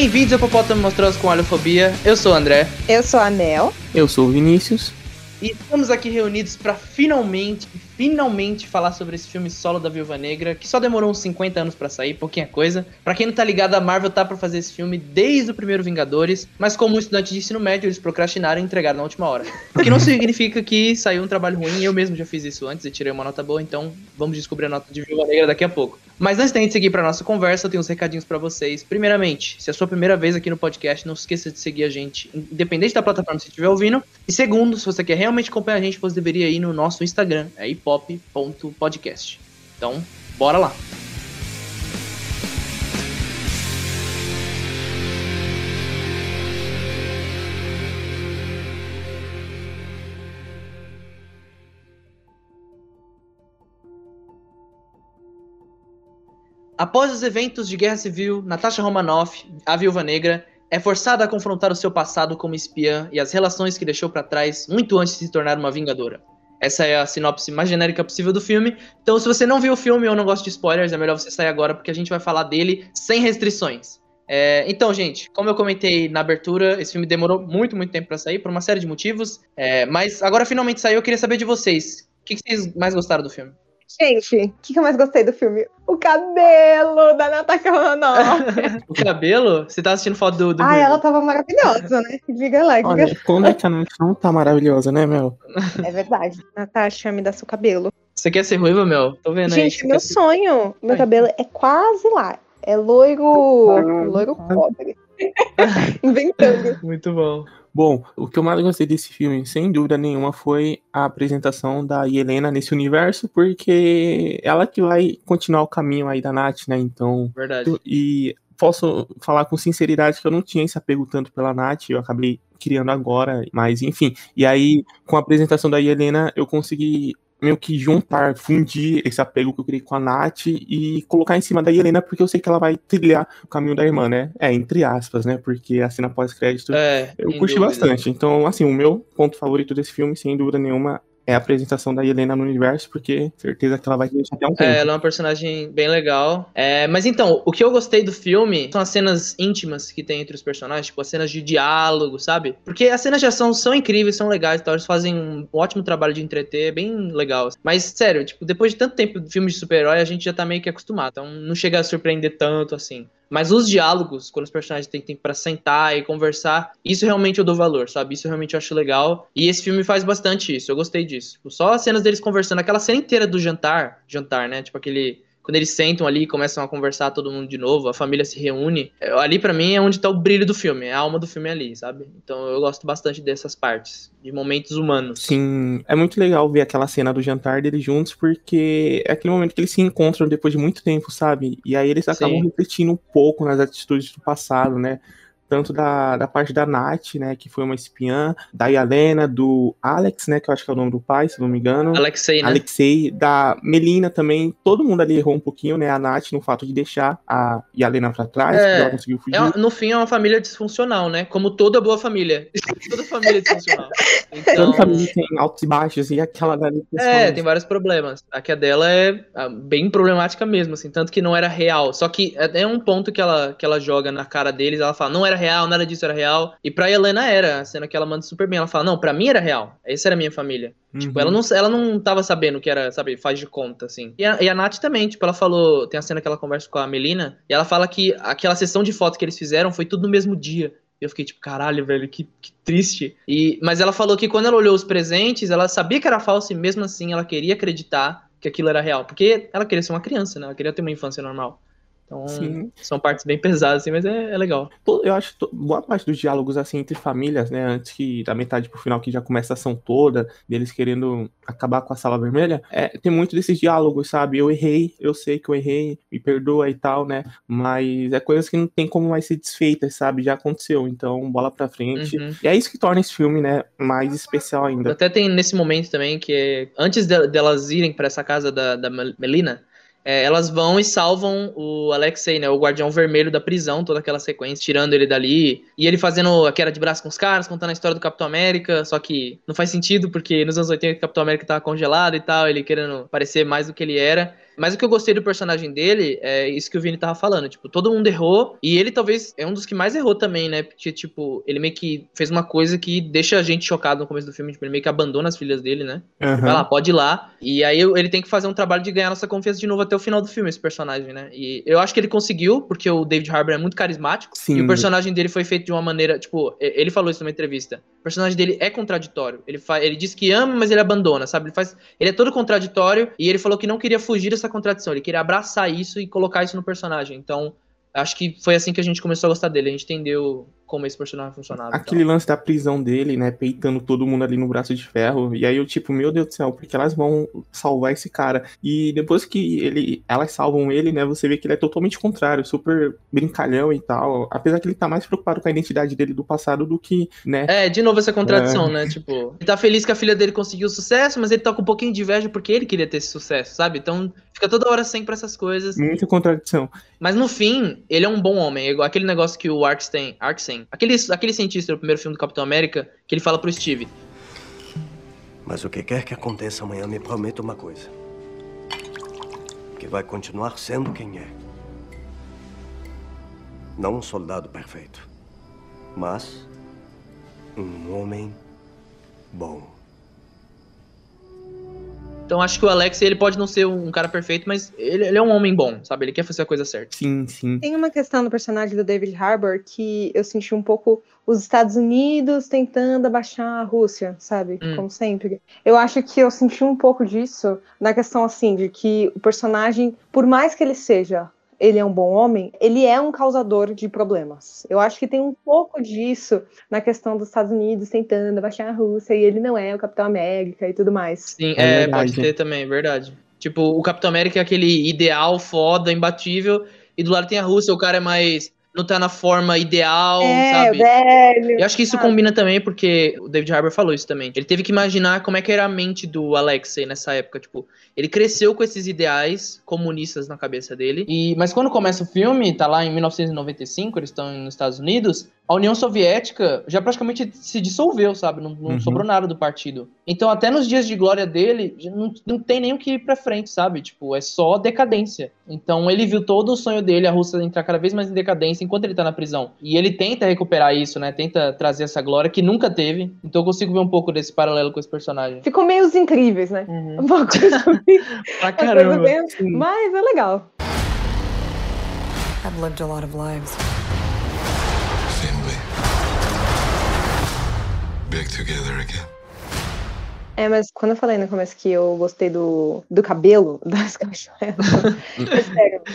Bem-vindos ao Popótamo Monstruoso com Alhofobia. Eu sou o André. Eu sou a Mel. Eu sou o Vinícius. E estamos aqui reunidos para finalmente, finalmente falar sobre esse filme solo da Viúva Negra, que só demorou uns 50 anos para sair, pouquinha coisa. Para quem não tá ligado, a Marvel tá para fazer esse filme desde o primeiro Vingadores, mas como estudante de ensino médio, eles procrastinaram e entregaram na última hora. O que não significa que saiu um trabalho ruim, eu mesmo já fiz isso antes e tirei uma nota boa, então vamos descobrir a nota de Viúva Negra daqui a pouco. Mas antes da gente seguir para nossa conversa, eu tenho uns recadinhos para vocês. Primeiramente, se é a sua primeira vez aqui no podcast, não esqueça de seguir a gente, independente da plataforma que você estiver ouvindo. E segundo, se você quer realmente acompanhar a gente, você deveria ir no nosso Instagram, é hipop.podcast. Então, bora lá! Após os eventos de Guerra Civil, Natasha Romanoff, a Viúva Negra, é forçada a confrontar o seu passado como espiã e as relações que deixou para trás muito antes de se tornar uma vingadora. Essa é a sinopse mais genérica possível do filme. Então, se você não viu o filme ou não gosta de spoilers, é melhor você sair agora porque a gente vai falar dele sem restrições. É, então, gente, como eu comentei na abertura, esse filme demorou muito, muito tempo para sair por uma série de motivos. É, mas agora finalmente saiu. Eu queria saber de vocês. O que, que vocês mais gostaram do filme? Gente, o que, que eu mais gostei do filme? O cabelo da Natasha Romanoff. o cabelo? Você tá assistindo foto do. do ah, ela tava maravilhosa, né? Diga lá, diga. Olha, quando é que a Natasha não tá maravilhosa, né, Mel? É verdade. Natasha, me dá seu cabelo. Você quer ser ruiva, Mel? Tô vendo Gente, aí. Gente, meu sonho. Meu Ai. cabelo é quase lá. É loiro. Loiro pobre. Inventando. Muito bom. Bom, o que eu mais gostei desse filme, sem dúvida nenhuma, foi a apresentação da Helena nesse universo, porque ela que vai continuar o caminho aí da Nath, né? Então. Verdade. E posso falar com sinceridade que eu não tinha esse apego tanto pela Nath, eu acabei criando agora, mas enfim. E aí, com a apresentação da Helena, eu consegui meio que juntar, fundir esse apego que eu criei com a Nath e colocar em cima da Helena, porque eu sei que ela vai trilhar o caminho da irmã, né? É, entre aspas, né? Porque a cena pós-crédito é, eu curti dúvida. bastante. Então, assim, o meu ponto favorito desse filme, sem dúvida nenhuma, é a apresentação da Helena no universo, porque certeza que ela vai deixar até um tempo. É, ela é uma personagem bem legal. É, mas então, o que eu gostei do filme são as cenas íntimas que tem entre os personagens, tipo, as cenas de diálogo, sabe? Porque as cenas de ação são incríveis, são legais, então eles fazem um ótimo trabalho de entreter, é bem legal. Mas, sério, tipo, depois de tanto tempo de filmes de super-herói, a gente já tá meio que acostumado, então não chega a surpreender tanto assim. Mas os diálogos, quando os personagens têm tempo para sentar e conversar, isso realmente eu dou valor, sabe? Isso realmente eu acho legal. E esse filme faz bastante isso, eu gostei disso. Tipo, só as cenas deles conversando, aquela cena inteira do jantar, jantar, né? Tipo aquele quando eles sentam ali e começam a conversar todo mundo de novo, a família se reúne, é, ali para mim é onde tá o brilho do filme, é a alma do filme ali, sabe? Então eu gosto bastante dessas partes, de momentos humanos. Sim, é muito legal ver aquela cena do jantar deles juntos, porque é aquele momento que eles se encontram depois de muito tempo, sabe? E aí eles acabam Sim. refletindo um pouco nas atitudes do passado, né? Tanto da, da parte da Nath, né, que foi uma espiã, da Yalena, do Alex, né, que eu acho que é o nome do pai, se não me engano. Alexei, né? Alexei, da Melina também, todo mundo ali errou um pouquinho, né, a Nath no fato de deixar a Yalena pra trás, é, ela conseguiu fugir. É, no fim é uma família disfuncional, né, como toda boa família. toda família é disfuncional. Então... Toda família tem altos e baixos, e aquela dali... É, tem vários problemas. A que a dela é ah, bem problemática mesmo, assim, tanto que não era real. Só que é, é um ponto que ela, que ela joga na cara deles, ela fala, não era real, nada disso era real. E pra Helena era, a cena que ela manda super bem. Ela fala, não, pra mim era real. Essa era a minha família. Uhum. Tipo, ela não, ela não tava sabendo que era, sabe, faz de conta, assim. E a, e a Nath também, tipo, ela falou, tem a cena que ela conversa com a Melina, e ela fala que aquela sessão de foto que eles fizeram foi tudo no mesmo dia. E eu fiquei tipo, caralho, velho, que, que triste. E, mas ela falou que quando ela olhou os presentes, ela sabia que era falso e mesmo assim ela queria acreditar que aquilo era real. Porque ela queria ser uma criança, né? Ela queria ter uma infância normal. Então, Sim. são partes bem pesadas, assim, mas é, é legal. Eu acho boa parte dos diálogos, assim, entre famílias, né, antes que da metade pro final, que já começa a ação toda, deles querendo acabar com a sala vermelha, é, tem muito desses diálogos, sabe? Eu errei, eu sei que eu errei, me perdoa e tal, né? Mas é coisas que não tem como mais ser desfeitas, sabe? Já aconteceu, então bola pra frente. Uhum. E é isso que torna esse filme, né, mais especial ainda. Até tem nesse momento também que, antes delas irem para essa casa da, da Melina, é, elas vão e salvam o Alexei, né? O guardião vermelho da prisão, toda aquela sequência, tirando ele dali. E ele fazendo a queda de braço com os caras, contando a história do Capitão América. Só que não faz sentido, porque nos anos 80 o Capitão América tava congelado e tal, ele querendo parecer mais do que ele era. Mas o que eu gostei do personagem dele é isso que o Vini tava falando. Tipo, todo mundo errou. E ele talvez é um dos que mais errou também, né? Porque, tipo, ele meio que fez uma coisa que deixa a gente chocado no começo do filme. Tipo, ele meio que abandona as filhas dele, né? Uhum. Vai lá, pode ir lá. E aí ele tem que fazer um trabalho de ganhar nossa confiança de novo até o final do filme, esse personagem, né? E eu acho que ele conseguiu, porque o David Harbour é muito carismático. Sim. E o personagem dele foi feito de uma maneira, tipo, ele falou isso numa entrevista. O personagem dele é contraditório. Ele, fa ele diz que ama, mas ele abandona, sabe? Ele faz. Ele é todo contraditório e ele falou que não queria fugir dessa contradição. Ele queria abraçar isso e colocar isso no personagem. Então, acho que foi assim que a gente começou a gostar dele. A gente entendeu como esse personagem funcionava. Aquele então. lance da prisão dele, né? Peitando todo mundo ali no braço de ferro. E aí eu, tipo, meu Deus do céu, porque elas vão salvar esse cara. E depois que ele, elas salvam ele, né? Você vê que ele é totalmente contrário, super brincalhão e tal. Apesar que ele tá mais preocupado com a identidade dele do passado do que, né? É, de novo essa contradição, é... né? Tipo, ele tá feliz que a filha dele conseguiu sucesso, mas ele tá com um pouquinho de inveja porque ele queria ter esse sucesso, sabe? Então fica toda hora sempre essas coisas. Muita contradição. Mas no fim, ele é um bom homem. É aquele negócio que o Arkstein, Arkstein Aquele, aquele cientista do primeiro filme do Capitão América, que ele fala pro Steve. Mas o que quer que aconteça amanhã, me prometa uma coisa. Que vai continuar sendo quem é. Não um soldado perfeito, mas um homem bom. Então acho que o Alex, ele pode não ser um cara perfeito, mas ele, ele, é um homem bom, sabe? Ele quer fazer a coisa certa. Sim, sim. Tem uma questão do personagem do David Harbour que eu senti um pouco os Estados Unidos tentando abaixar a Rússia, sabe? Hum. Como sempre. Eu acho que eu senti um pouco disso na questão assim de que o personagem, por mais que ele seja ele é um bom homem, ele é um causador de problemas. Eu acho que tem um pouco disso na questão dos Estados Unidos tentando abaixar a Rússia e ele não é o Capitão América e tudo mais. Sim, é, é pode ter também, verdade. Tipo, o Capitão América é aquele ideal foda, imbatível, e do lado tem a Rússia, o cara é mais não tá na forma ideal, é, sabe? Velho, eu acho que isso sabe? combina também, porque o David Harbour falou isso também. Ele teve que imaginar como é que era a mente do Alexei nessa época. Tipo, ele cresceu com esses ideais comunistas na cabeça dele. E, mas quando começa o filme, tá lá em 1995, eles estão nos Estados Unidos, a União Soviética já praticamente se dissolveu, sabe? Não, não uhum. sobrou nada do partido. Então, até nos dias de glória dele, não, não tem nem o que ir pra frente, sabe? Tipo, é só decadência. Então, ele viu todo o sonho dele, a Rússia entrar cada vez mais em decadência enquanto ele tá na prisão. E ele tenta recuperar isso, né? Tenta trazer essa glória que nunca teve. Então, eu consigo ver um pouco desse paralelo com esse personagem. Ficou meio os incríveis, né? Uhum. Uma coisa pra caramba. Mas é legal. I've lived a lot of lives. Back together again. É, mas quando eu falei no começo que eu gostei do, do cabelo das cachoeiras,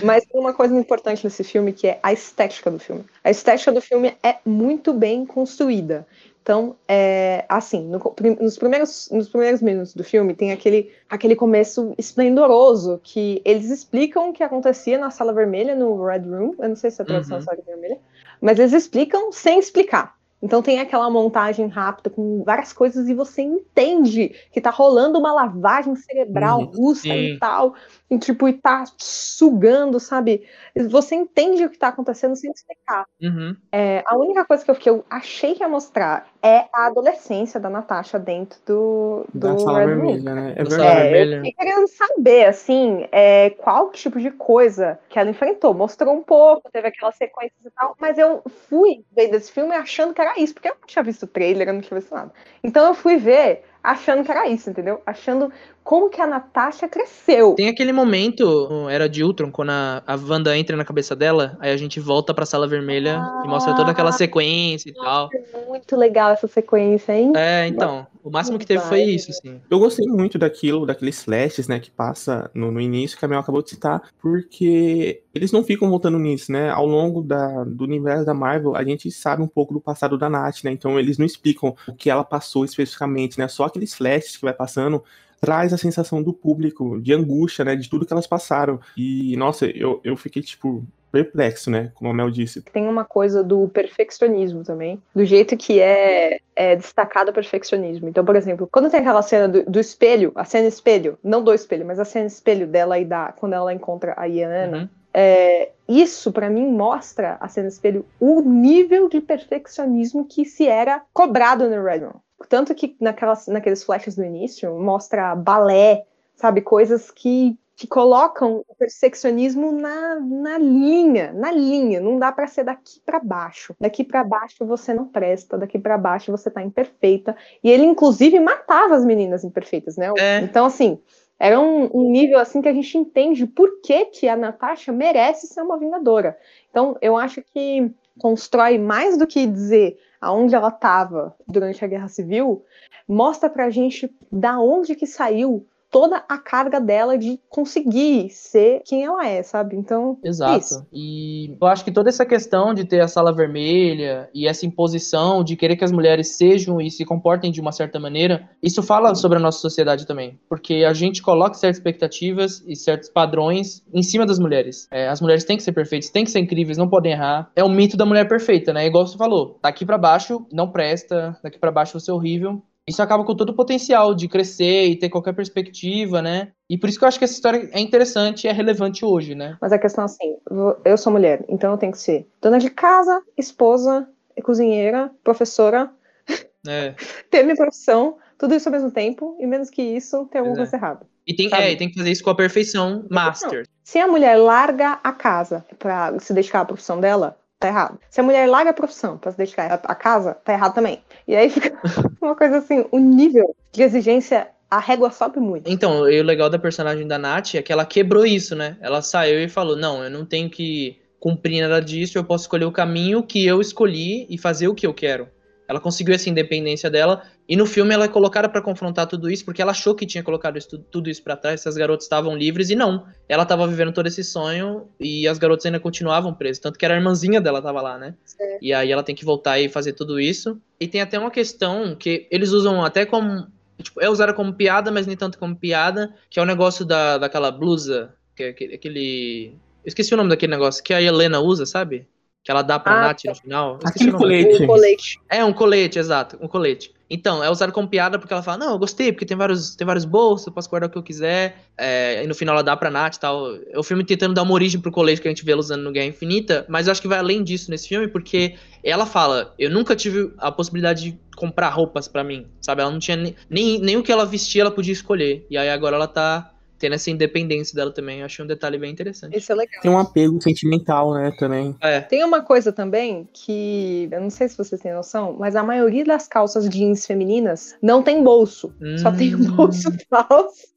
mas tem uma coisa importante nesse filme que é a estética do filme. A estética do filme é muito bem construída. Então, é, assim, no, nos, primeiros, nos primeiros minutos do filme tem aquele, aquele começo esplendoroso que eles explicam o que acontecia na Sala Vermelha, no Red Room. Eu não sei se é a tradução uhum. Sala Vermelha. Mas eles explicam sem explicar. Então tem aquela montagem rápida com várias coisas e você entende que tá rolando uma lavagem cerebral uhum, russa sim. e tal, e tipo, e tá sugando, sabe? Você entende o que tá acontecendo sem explicar. Uhum. É, a única coisa que eu, que eu achei que ia mostrar é a adolescência da Natasha dentro do, do da sala vermelha, né? É verdade. É, eu fiquei querendo saber, assim, é, qual tipo de coisa que ela enfrentou. Mostrou um pouco, teve aquelas sequências e tal, mas eu fui ver desse filme achando que era isso, porque eu não tinha visto o trailer, eu não tinha visto nada. Então eu fui ver achando que era isso, entendeu? Achando como que a Natasha cresceu. Tem aquele momento, era de Ultron, quando a, a Wanda entra na cabeça dela, aí a gente volta pra sala vermelha ah, e mostra toda aquela sequência e tal. Muito legal essa sequência, hein? É, então. O máximo que teve foi isso, assim. Eu gostei muito daquilo, daqueles flashes, né, que passa no, no início, que a Mel acabou de citar, porque eles não ficam voltando nisso, né? Ao longo da, do universo da Marvel, a gente sabe um pouco do passado da Nath, né? Então eles não explicam o que ela passou especificamente, né? Só aqueles flashes que vai passando traz a sensação do público de angústia, né, de tudo que elas passaram. E nossa, eu, eu fiquei tipo perplexo, né, como a Mel disse. Tem uma coisa do perfeccionismo também, do jeito que é, é destacado o perfeccionismo. Então, por exemplo, quando tem aquela cena do, do, espelho, a cena espelho, não do espelho, mas a cena espelho dela e da quando ela encontra a Iana, uhum. é, isso para mim mostra a cena espelho o nível de perfeccionismo que se era cobrado no Red Room. Tanto que naquelas, naqueles flashes do início mostra balé, sabe? Coisas que que colocam o perfeccionismo na, na linha, na linha. Não dá para ser daqui para baixo. Daqui para baixo você não presta, daqui para baixo você tá imperfeita. E ele, inclusive, matava as meninas imperfeitas, né? É. Então, assim, era um, um, nível assim que a gente entende por que, que a Natasha merece ser uma vingadora. Então, eu acho que constrói mais do que dizer aonde ela estava durante a Guerra Civil, mostra pra gente da onde que saiu toda a carga dela de conseguir ser quem ela é, sabe? Então. Exato. Isso. E eu acho que toda essa questão de ter a sala vermelha e essa imposição de querer que as mulheres sejam e se comportem de uma certa maneira, isso fala sobre a nossa sociedade também. Porque a gente coloca certas expectativas e certos padrões em cima das mulheres. É, as mulheres têm que ser perfeitas, têm que ser incríveis, não podem errar. É o mito da mulher perfeita, né? Igual você falou. Daqui para baixo não presta, daqui para baixo você é horrível isso acaba com todo o potencial de crescer e ter qualquer perspectiva, né? E por isso que eu acho que essa história é interessante e é relevante hoje, né? Mas a questão é assim, eu sou mulher, então eu tenho que ser dona de casa, esposa, cozinheira, professora, é. ter minha profissão, tudo isso ao mesmo tempo, e menos que isso, ter alguma é. coisa errada. E tem, é, tem que fazer isso com a perfeição master. Não. Se a mulher larga a casa para se dedicar à profissão dela, tá errado. Se a mulher larga a profissão para se dedicar à casa, tá errado também. E aí fica uma coisa assim, o nível de exigência a régua sobe muito. Então, e o legal da personagem da Nath é que ela quebrou isso, né? Ela saiu e falou: não, eu não tenho que cumprir nada disso, eu posso escolher o caminho que eu escolhi e fazer o que eu quero. Ela conseguiu essa independência dela e no filme ela é colocada para confrontar tudo isso porque ela achou que tinha colocado isso, tudo isso para trás, essas garotas estavam livres e não. Ela estava vivendo todo esse sonho e as garotas ainda continuavam presas, tanto que era a irmãzinha dela tava lá, né? E aí ela tem que voltar e fazer tudo isso. E tem até uma questão que eles usam até como tipo, é usada como piada, mas nem tanto como piada, que é o negócio da, daquela blusa, que é aquele eu esqueci o nome daquele negócio que a Helena usa, sabe? Que ela dá pra ah, Nath no final. Aquele colete. Um colete. É, um colete, exato, um colete. Então, é usado como piada porque ela fala, não, eu gostei, porque tem vários, tem vários bolsos, eu posso guardar o que eu quiser. É, e no final ela dá pra Nath e tal. É o filme tentando dar uma origem pro colete que a gente vê ela usando no Guerra Infinita, mas eu acho que vai além disso nesse filme, porque ela fala, eu nunca tive a possibilidade de comprar roupas para mim, sabe? Ela não tinha nem, nem, nem o que ela vestia, ela podia escolher. E aí agora ela tá tendo essa independência dela também. Eu achei um detalhe bem interessante. Isso é legal. Tem um apego sentimental, né, também. É. Tem uma coisa também que, eu não sei se vocês têm noção, mas a maioria das calças jeans femininas não tem bolso. Hum. Só tem um bolso falso.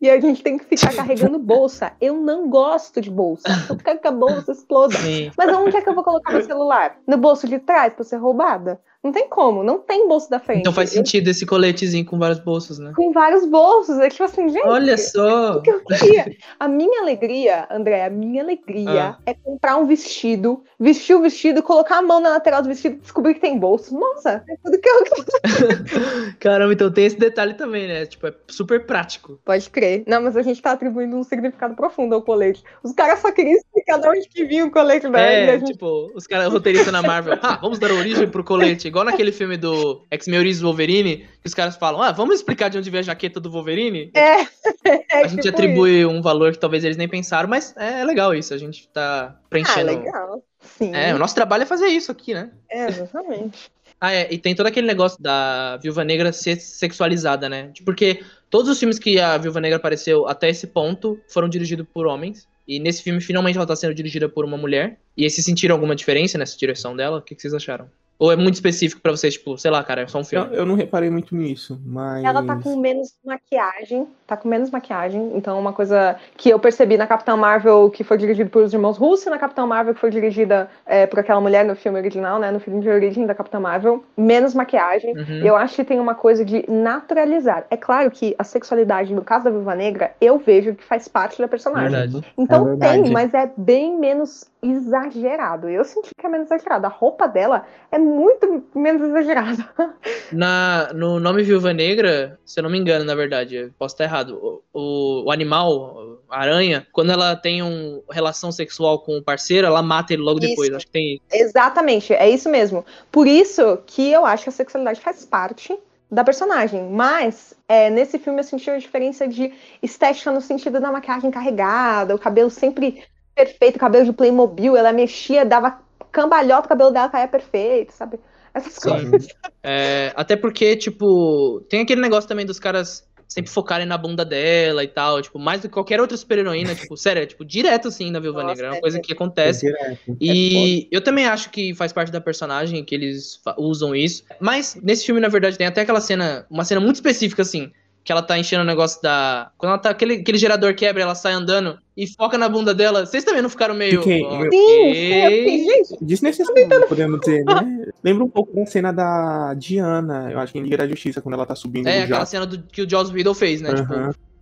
E a gente tem que ficar carregando bolsa. Eu não gosto de bolsa. Eu quero que a bolsa exploda. Sim. Mas onde é que eu vou colocar meu celular? No bolso de trás pra ser roubada? Não tem como, não tem bolso da frente. Então faz sentido esse coletezinho com vários bolsos, né? Com vários bolsos. É tipo assim, gente. Olha só. O que eu queria? A minha alegria, André, a minha alegria ah. é comprar um vestido, vestir o vestido, colocar a mão na lateral do vestido e descobrir que tem bolso. Nossa, é tudo que eu quero. Caramba, então tem esse detalhe também, né? Tipo, é super prático. Pode crer. Não, mas a gente tá atribuindo um significado profundo ao colete. Os caras só queriam explicar de onde que vinha o colete, né? É, gente... tipo, os caras roteiristas na Marvel. Ah, vamos dar origem pro colete igual naquele filme do Ex-Meioris Wolverine, que os caras falam, ah, vamos explicar de onde veio a jaqueta do Wolverine? É. é a gente tipo atribui isso. um valor que talvez eles nem pensaram, mas é legal isso, a gente tá preenchendo. Ah, legal. Sim. É, o nosso trabalho é fazer isso aqui, né? É, exatamente. Ah, é, e tem todo aquele negócio da Viúva Negra ser sexualizada, né? Porque todos os filmes que a Viúva Negra apareceu até esse ponto foram dirigidos por homens. E nesse filme, finalmente, ela tá sendo dirigida por uma mulher. E vocês sentiram alguma diferença nessa direção dela? O que, que vocês acharam? Ou é muito específico para vocês, tipo, sei lá, cara, é só um filme? Eu, eu, não reparei muito nisso, mas. Ela tá com menos maquiagem. Tá com menos maquiagem. Então, uma coisa que eu percebi na Capitã Marvel, que foi dirigida pelos irmãos Russo, e na Capitã Marvel, que foi dirigida é, por aquela mulher no filme original, né? No filme de origem da Capitã Marvel. Menos maquiagem. Uhum. Eu acho que tem uma coisa de naturalizar. É claro que a sexualidade, no caso da Viúva Negra, eu vejo que faz parte da personagem. Verdade. Então é tem, mas é bem menos exagerado. Eu senti que é menos exagerado. A roupa dela é muito menos exagerada. Na, no nome Viúva Negra, se eu não me engano, na verdade, posso estar errado. O, o, o animal, a aranha, quando ela tem uma relação sexual com o parceiro, ela mata ele logo isso. depois. Acho que tem Exatamente, é isso mesmo. Por isso que eu acho que a sexualidade faz parte da personagem. Mas é, nesse filme eu senti a diferença de estética no sentido da maquiagem carregada, o cabelo sempre perfeito, cabelo de Playmobil, ela mexia, dava cambalhota, o cabelo dela caía perfeito, sabe? Essas Sim. coisas. É, até porque, tipo, tem aquele negócio também dos caras sempre focarem na bunda dela e tal, tipo, mais do que qualquer outra super-heroína, tipo, sério, é, tipo, direto assim na Viúva Negra, é uma coisa que acontece. É e eu também acho que faz parte da personagem que eles usam isso. Mas nesse filme, na verdade, tem até aquela cena, uma cena muito específica assim, que ela tá enchendo o negócio da. Quando ela tá. Aquele, aquele gerador quebra, ela sai andando e foca na bunda dela. Vocês também não ficaram meio. Fiquei. Okay. Sim, gente. Desnecessário, podemos dizer, né? Lembra um pouco da cena da Diana, eu acho que em Liga da Justiça, quando ela tá subindo. É, aquela cena do, que o Joss Whedon fez, né? Uhum. Tipo,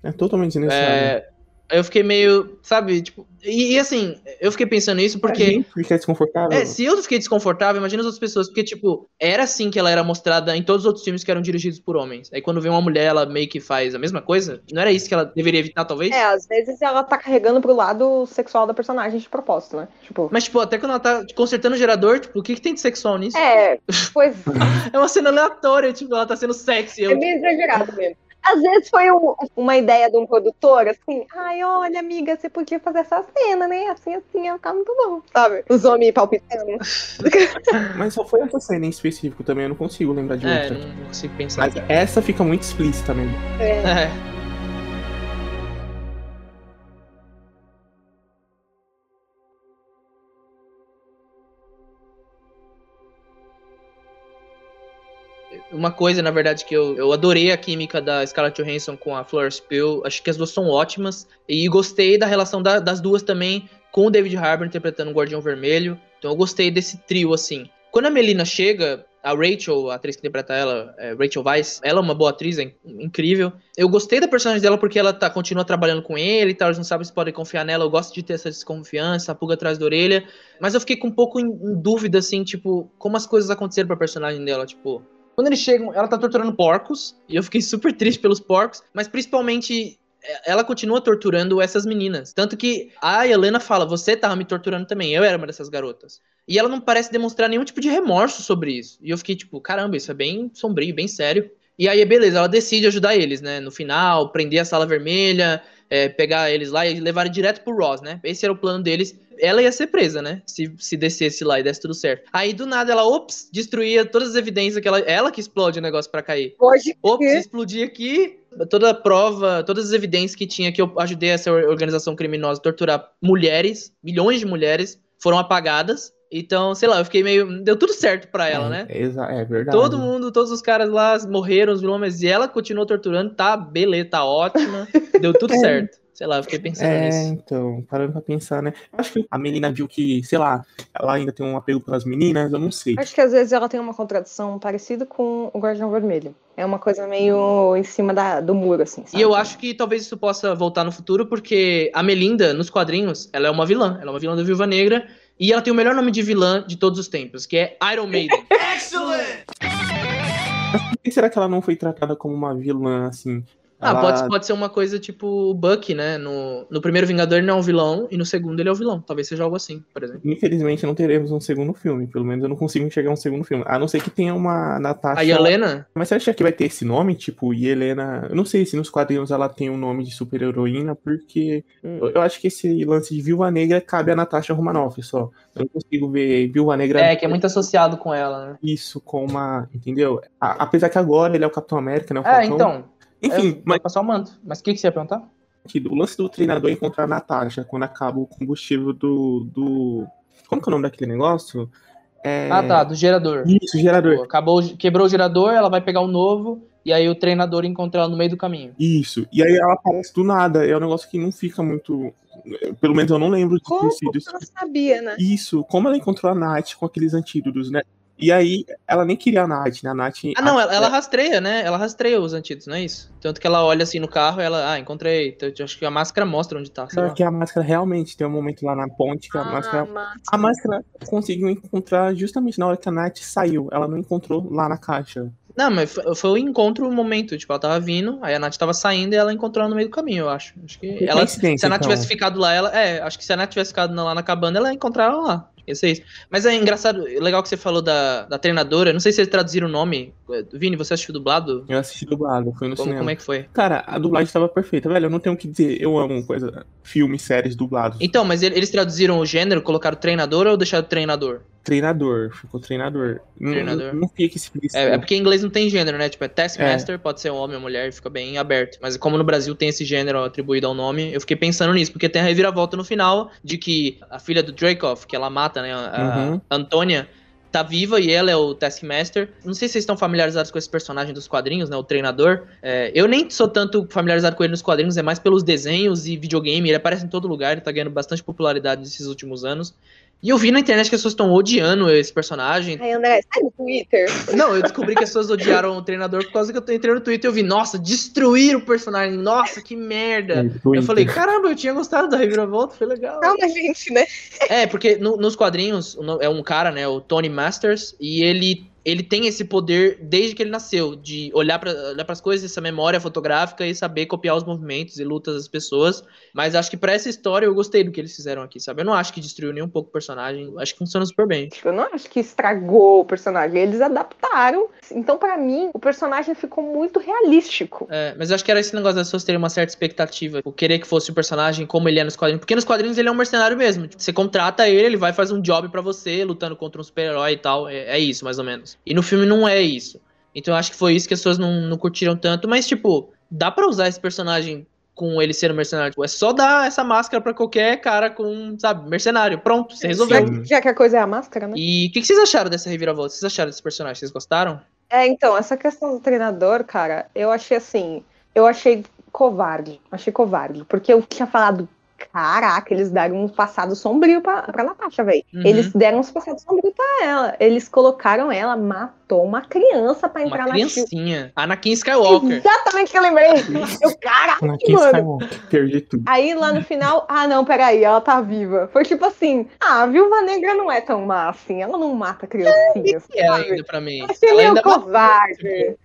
é totalmente desnecessário. É, eu fiquei meio, sabe, tipo. E, e, assim, eu fiquei pensando nisso porque. A gente fica desconfortável. É, se eu fiquei desconfortável, imagina as outras pessoas. Porque, tipo, era assim que ela era mostrada em todos os outros filmes que eram dirigidos por homens. Aí quando vem uma mulher, ela meio que faz a mesma coisa. Não era isso que ela deveria evitar, talvez? É, às vezes ela tá carregando pro lado sexual da personagem de propósito, né? Tipo. Mas, tipo, até quando ela tá consertando o gerador, tipo, o que, que tem de sexual nisso? É, pois. é uma cena aleatória, tipo, ela tá sendo sexy. É meio exagerado mesmo. Às vezes foi um, uma ideia de um produtor, assim, ai, olha, amiga, você podia fazer essa cena, né? Assim, assim, ia ficar muito bom, sabe? Os homens palpitando. Mas só foi essa cena em específico também, eu não consigo lembrar de é, outra. não consigo pensar. Mas essa fica muito explícita mesmo. É. é. uma coisa, na verdade, que eu, eu adorei a química da Scarlett Johansson com a Florence Pugh. Acho que as duas são ótimas. E gostei da relação da, das duas também com o David Harbour interpretando o Guardião Vermelho. Então eu gostei desse trio, assim. Quando a Melina chega, a Rachel, a atriz que interpreta ela, é Rachel Weisz, ela é uma boa atriz, é incrível. Eu gostei da personagem dela porque ela tá, continua trabalhando com ele e tal, eles não sabem se podem confiar nela. Eu gosto de ter essa desconfiança, a pulga atrás da orelha. Mas eu fiquei com um pouco em, em dúvida, assim, tipo, como as coisas aconteceram pra personagem dela, tipo quando eles chegam, ela tá torturando porcos, e eu fiquei super triste pelos porcos, mas principalmente é, ela continua torturando essas meninas. Tanto que a Helena fala: Você tava me torturando também, eu era uma dessas garotas. E ela não parece demonstrar nenhum tipo de remorso sobre isso. E eu fiquei tipo: Caramba, isso é bem sombrio, bem sério. E aí, beleza, ela decide ajudar eles, né? No final, prender a sala vermelha, é, pegar eles lá e levar direto pro Ross, né? Esse era o plano deles ela ia ser presa, né? Se, se descesse lá e desse tudo certo. Aí do nada ela, ops, destruía todas as evidências que ela. Ela que explode o negócio para cair. Pode ops, explodir aqui. Toda a prova, todas as evidências que tinha que eu ajudei essa organização criminosa a torturar mulheres, milhões de mulheres, foram apagadas. Então, sei lá, eu fiquei meio. Deu tudo certo para ela, é, né? É, é, verdade. Todo mundo, todos os caras lá morreram, os vilões, e ela continuou torturando, tá, beleza, tá ótima. deu tudo é. certo. Sei lá, eu fiquei pensando é, nisso. É, então, parando pra pensar, né? Acho que a Melina viu que, sei lá, ela ainda tem um apego pelas meninas, eu não sei. Acho que às vezes ela tem uma contradição parecida com o Guardião Vermelho. É uma coisa meio em cima da, do muro, assim. Sabe? E eu acho que talvez isso possa voltar no futuro, porque a Melinda, nos quadrinhos, ela é uma vilã. Ela é uma vilã da Viúva Negra. E ela tem o melhor nome de vilã de todos os tempos, que é Iron Maiden. Excellent! Mas por que será que ela não foi tratada como uma vilã, assim? Ah, ela... pode, pode ser uma coisa tipo o Buck, né? No, no primeiro Vingador ele não é um vilão, e no segundo ele é o vilão. Talvez seja algo assim, por exemplo. Infelizmente não teremos um segundo filme. Pelo menos eu não consigo enxergar um segundo filme. A não ser que tenha uma Natasha. A Helena? Mas você acha que vai ter esse nome? Tipo, Helena. Eu não sei se nos quadrinhos ela tem um nome de super-heroína, porque hum. eu, eu, acho que esse lance de Viúva Negra cabe a Natasha Romanoff só. Eu não consigo ver Viúva Negra. É, que é muito associado com ela, né? Isso, com uma. Entendeu? A, apesar que agora ele é o Capitão América, né? O é, Falcão. então. Enfim, mas. Passar o manto. Mas o que, que você ia perguntar? O lance do treinador encontrar a Natasha quando acaba o combustível do. do... Como que é o nome daquele negócio? É... Ah, tá, do gerador. Isso, gerador. Acabou, quebrou o gerador, ela vai pegar o um novo, e aí o treinador encontra ela no meio do caminho. Isso, e aí ela aparece do nada. É um negócio que não fica muito. Pelo menos eu não lembro de como ter sido isso. Ela sabia, né? Isso, como ela encontrou a Nath com aqueles antídotos, né? E aí, ela nem queria a Nath, né? A Nath. Ah, não, ela, ela, rastreia, né? Ela rastreia os antídotos, não é isso? Tanto que ela olha assim no carro e ela, ah, encontrei. Então, eu acho que a máscara mostra onde tá. Não, que a máscara realmente tem um momento lá na ponte que a ah, máscara. Máscara. A máscara conseguiu encontrar justamente na hora que a Nath saiu. Ela não encontrou lá na caixa. Não, mas foi o encontro, o momento. Tipo, ela tava vindo, aí a Nath tava saindo e ela encontrou ela no meio do caminho, eu acho. Acho que ela, se a Nath então. tivesse ficado lá, ela. É, acho que se a Nath tivesse ficado lá na cabana, ela ia encontrar ela lá. Ia ser isso. Mas é engraçado, legal que você falou da, da treinadora. Não sei se eles traduziram o nome. Vini, você assistiu dublado? Eu assisti dublado, foi no como, cinema. Como é que foi? Cara, a dublagem estava perfeita, velho. Eu não tenho o que dizer. Eu amo coisa, filmes, séries dublados. Então, mas eles traduziram o gênero, colocaram treinador ou deixaram treinador? Treinador, ficou treinador. Treinador. Não, não fica explícito. É, é, porque em inglês não tem gênero, né? Tipo, é Taskmaster, é. pode ser homem ou mulher, fica bem aberto. Mas como no Brasil tem esse gênero atribuído ao nome, eu fiquei pensando nisso, porque tem a reviravolta no final de que a filha do Dracoff, que ela mata, né? A uhum. Antônia, tá viva e ela é o Taskmaster. Não sei se vocês estão familiarizados com esse personagem dos quadrinhos, né? O treinador. É, eu nem sou tanto familiarizado com ele nos quadrinhos, é mais pelos desenhos e videogame. Ele aparece em todo lugar, ele tá ganhando bastante popularidade nesses últimos anos. E eu vi na internet que as pessoas estão odiando esse personagem. Ai, André, sai no Twitter. Não, eu descobri que as pessoas odiaram o treinador por causa que eu entrei no Twitter e eu vi, nossa, destruir o personagem, nossa, que merda. É, eu falei, caramba, eu tinha gostado da reviravolta, foi legal. Calma, gente, né? É, porque no, nos quadrinhos é um cara, né, o Tony Masters, e ele ele tem esse poder desde que ele nasceu, de olhar para olhar as coisas, essa memória fotográfica e saber copiar os movimentos e lutas das pessoas. Mas acho que para essa história eu gostei do que eles fizeram aqui, sabe? Eu não acho que destruiu nem um pouco o personagem, acho que funciona super bem. Eu não acho que estragou o personagem, eles adaptaram. Então, para mim, o personagem ficou muito realístico. É, mas eu acho que era esse negócio das pessoas terem uma certa expectativa, o querer que fosse o personagem como ele é nos quadrinhos, porque nos quadrinhos ele é um mercenário mesmo. Tipo, você contrata ele, ele vai fazer um job para você, lutando contra um super-herói e tal. É, é isso, mais ou menos. E no filme não é isso. Então eu acho que foi isso que as pessoas não, não curtiram tanto. Mas, tipo, dá para usar esse personagem com ele sendo mercenário. Tipo, é só dar essa máscara para qualquer cara com, sabe, mercenário. Pronto, você resolveu. Já, já, que a coisa é a máscara, né? E o que, que, vocês acharam dessa reviravolta? Vocês acharam desse personagem? Vocês gostaram? É, então, essa questão do treinador, cara, eu achei assim. Eu achei covarde. Achei covarde. Porque eu tinha falado Caraca, eles deram um passado sombrio pra, pra Natasha, velho. Uhum. Eles deram um passado sombrio pra ela. Eles colocaram ela, matou uma criança pra entrar uma criancinha. na Anakin Skywalker. Exatamente que eu lembrei. Eu, caraca, Anakin mano. Skywalker. Perdi tudo. Aí lá no final, ah não, peraí, ela tá viva. Foi tipo assim, ah, a Viúva Negra não é tão má assim. Ela não mata criancinhas. É, é ainda pra mim. Achei ela ainda covarde.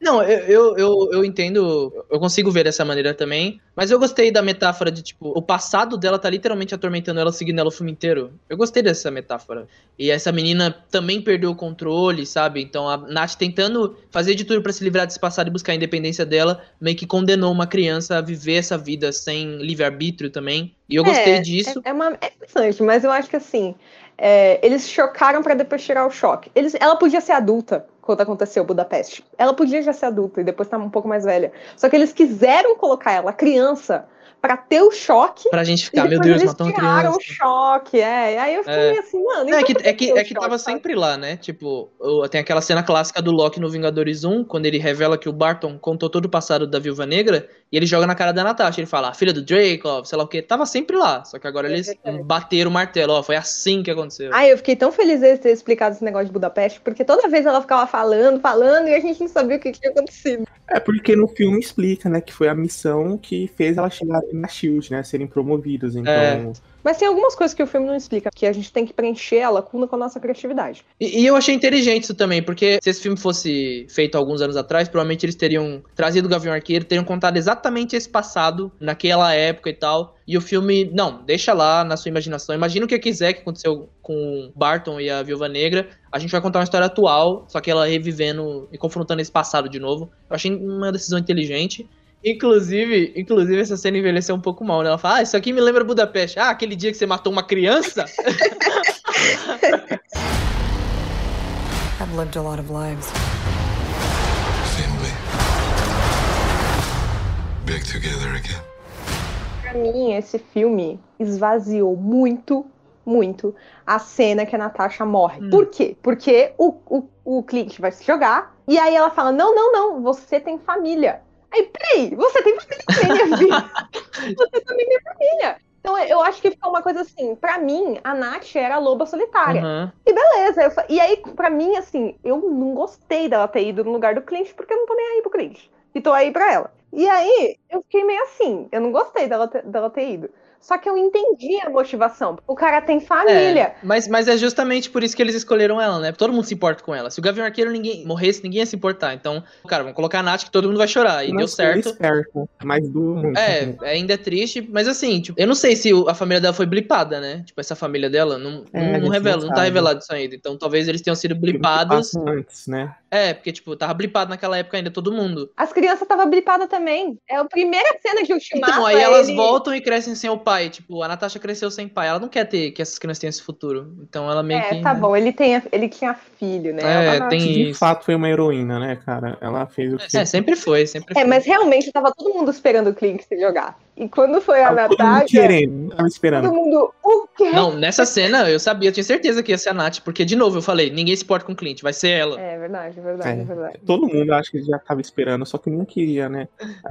Não, eu, eu, eu, eu, entendo, eu consigo ver dessa maneira também, mas eu gostei da metáfora de, tipo, o passado dela tá literalmente atormentando ela, seguindo ela o filme inteiro. Eu gostei dessa metáfora. E essa menina também perdeu o controle, sabe? Então a Nath tentando fazer de tudo para se livrar desse passado e buscar a independência dela, meio que condenou uma criança a viver essa vida sem livre-arbítrio também. E eu gostei é, disso. É, é, uma, é interessante, mas eu acho que assim, é, eles chocaram para depois tirar o choque. Eles, ela podia ser adulta quando aconteceu Budapeste. Ela podia já ser adulta e depois estar tá um pouco mais velha. Só que eles quiseram colocar ela criança para ter o choque. Pra gente ficar, meu Deus, matou uma criança. o choque, é. Aí eu fiquei é. assim, mano. É, que, é que, é que tava sabe? sempre lá, né? Tipo, tem aquela cena clássica do Loki no Vingadores 1, quando ele revela que o Barton contou todo o passado da Viúva Negra, e ele joga na cara da Natasha. Ele fala, a filha do Drake, sei lá o que. Tava sempre lá. Só que agora eles é bateram o martelo, ó. Foi assim que aconteceu. Ai, eu fiquei tão feliz de ter explicado esse negócio de Budapeste, porque toda vez ela ficava falando, falando, e a gente não sabia o que tinha acontecido. É porque no filme explica, né, que foi a missão que fez ela chegar na Shield, né, serem promovidos. Então. É. Mas tem algumas coisas que o filme não explica, que a gente tem que preencher a lacuna com a nossa criatividade. E, e, eu achei inteligente isso também, porque se esse filme fosse feito alguns anos atrás, provavelmente eles teriam trazido o Gavião Arqueiro, teriam contado exatamente esse passado, naquela época e tal. E o filme, não, deixa lá na sua imaginação. Imagina o que quiser que aconteceu com Barton e a Viúva Negra. A gente vai contar uma história atual, só que ela revivendo e confrontando esse passado de novo. Eu achei uma decisão inteligente. Inclusive, inclusive, essa cena envelheceu um pouco mal, né? Ela fala, ah, isso aqui me lembra Budapeste. Ah, aquele dia que você matou uma criança? I've lived a lot of lives. Back together again. Pra mim, esse filme esvaziou muito, muito a cena que a Natasha morre. Hum. Por quê? Porque o, o, o Clint vai se jogar e aí ela fala: Não, não, não, você tem família. Aí, peraí, você tem família também, minha filha. você também tem família. Então, eu acho que ficou uma coisa assim, para mim, a Nath era a loba solitária. Uhum. E beleza. Eu, e aí, para mim, assim, eu não gostei dela ter ido no lugar do Clint, porque eu não tô nem aí pro Clint. E tô aí pra ela. E aí, eu fiquei meio assim, eu não gostei dela ter, dela ter ido. Só que eu entendi a motivação. O cara tem família. É, mas, mas é justamente por isso que eles escolheram ela, né? Todo mundo se importa com ela. Se o Gavião Arqueiro ninguém morresse, ninguém ia se importar. Então, cara, vamos colocar a Nath que todo mundo vai chorar. E deu certo. Esperto, mas do É, ainda é triste, mas assim, tipo, eu não sei se a família dela foi blipada, né? Tipo, essa família dela não, é, não, revela, não, não tá revelado isso ainda. Então talvez eles tenham sido blipados. Antes, né? É, porque, tipo, tava blipado naquela época ainda todo mundo. As crianças estavam blipadas também. É a primeira cena de Ultimato. Então, aí elas ele... voltam e crescem sem o pai. Tipo, a Natasha cresceu sem pai. Ela não quer ter que essas crianças tenham esse futuro. Então ela meio é, que. É, tá bom. Ele, tem, ele tinha filho, né? É, tem De fato, foi uma heroína, né, cara? Ela fez o que. É, sempre foi, sempre é, foi. mas realmente tava todo mundo esperando o Clint se jogar. E quando foi a Natasha. Todo mundo querendo, tava esperando. Todo mundo. O quê? Não, nessa cena eu sabia, eu tinha certeza que ia ser a Nath, porque, de novo, eu falei, ninguém se importa com o Clint, vai ser ela. É verdade, verdade, é, verdade. Todo mundo acho que já tava esperando, só que não queria, né?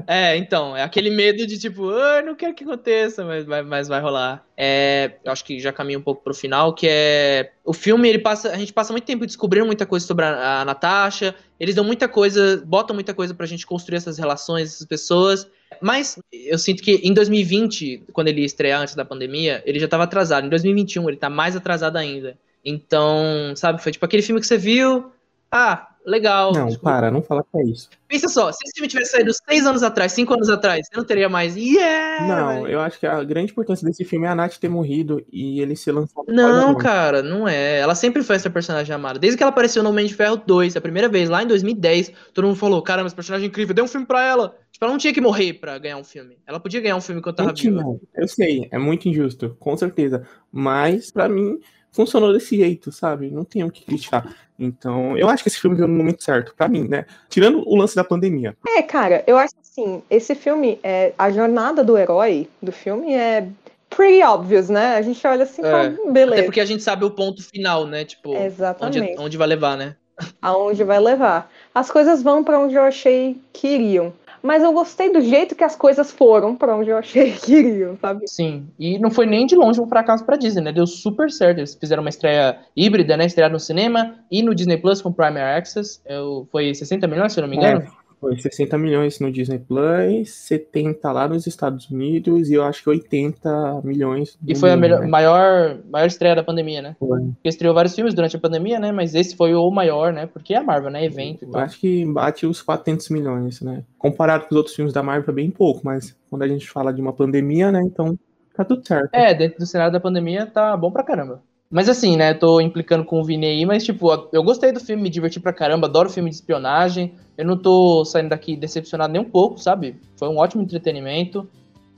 É, então, é aquele medo de tipo, ah, não quero que aconteça, mas vai, mas vai rolar. É, eu acho que já caminha um pouco pro final, que é. O filme, ele passa. A gente passa muito tempo descobrindo muita coisa sobre a, a Natasha. Eles dão muita coisa, botam muita coisa pra gente construir essas relações, essas pessoas. Mas eu sinto que em 2020, quando ele ia estrear antes da pandemia, ele já estava atrasado. Em 2021, ele está mais atrasado ainda. Então, sabe, foi tipo aquele filme que você viu. Ah, legal. Não, tipo, para, não fala que é isso. Pensa só, se esse filme tivesse saído seis anos atrás, cinco anos atrás, você não teria mais. Yeah! Não, eu acho que a grande importância desse filme é a Nath ter morrido e ele ser lançado. Não, cara, não é. Ela sempre foi essa personagem amada. Desde que ela apareceu no Homem de Ferro 2, a primeira vez, lá em 2010, todo mundo falou: caramba, esse personagem é incrível, dê um filme pra ela. Tipo, ela não tinha que morrer pra ganhar um filme. Ela podia ganhar um filme enquanto tava viva. Eu sei, é muito injusto, com certeza. Mas, para mim, funcionou desse jeito, sabe? Não tenho o que criticar. Então, eu acho que esse filme veio no momento certo, para mim, né? Tirando o lance da pandemia. É, cara, eu acho assim, esse filme, é, a jornada do herói do filme é pretty obvious, né? A gente olha assim, é. fala, beleza. Até porque a gente sabe o ponto final, né? Tipo, Exatamente. Onde, onde vai levar, né? Aonde vai levar. As coisas vão para onde eu achei que iriam mas eu gostei do jeito que as coisas foram para onde eu achei que iriam, sabe? Sim, e não foi nem de longe um fracasso pra Disney, né? Deu super certo. Eles fizeram uma estreia híbrida, né? Estrearam no cinema e no Disney Plus com Primary Access. Eu, foi 60 milhões, se eu não me engano. É. Foi 60 milhões no Disney Plus, 70 lá nos Estados Unidos e eu acho que 80 milhões. E foi mundo, a melhor, né? maior, maior estreia da pandemia, né? Foi. Porque estreou vários filmes durante a pandemia, né? Mas esse foi o maior, né? Porque é a Marvel, né? Evento e tal. Acho que bate os 400 milhões, né? Comparado com os outros filmes da Marvel é bem pouco, mas quando a gente fala de uma pandemia, né? Então tá tudo certo. É, dentro do cenário da pandemia tá bom pra caramba. Mas assim, né, tô implicando com o Vini aí, mas tipo, eu gostei do filme, me diverti pra caramba, adoro filme de espionagem. Eu não tô saindo daqui decepcionado nem um pouco, sabe? Foi um ótimo entretenimento.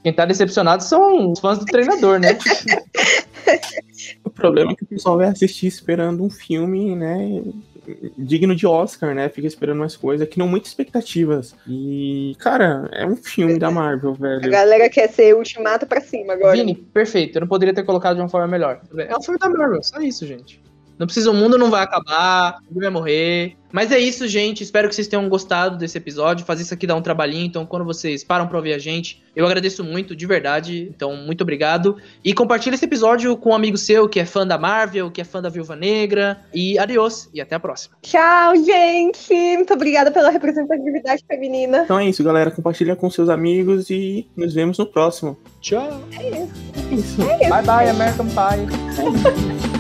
Quem tá decepcionado são os fãs do treinador, né? o problema é que o pessoal vai assistir esperando um filme, né? Digno de Oscar, né? Fica esperando mais coisas, que não muitas expectativas. E, cara, é um filme da Marvel, velho. A galera quer ser ultimato pra cima agora. Vini, perfeito. Eu não poderia ter colocado de uma forma melhor. É um filme da Marvel, só isso, gente. Não precisa, o mundo não vai acabar, ninguém vai morrer. Mas é isso, gente. Espero que vocês tenham gostado desse episódio. Fazer isso aqui dá um trabalhinho. Então, quando vocês param pra ouvir a gente, eu agradeço muito, de verdade. Então, muito obrigado. E compartilhe esse episódio com um amigo seu que é fã da Marvel, que é fã da Viúva Negra. E adiós. E até a próxima. Tchau, gente. Muito obrigada pela representatividade feminina. Então é isso, galera. Compartilha com seus amigos e nos vemos no próximo. Tchau. É isso. É isso. É isso. Bye, bye, American Pie.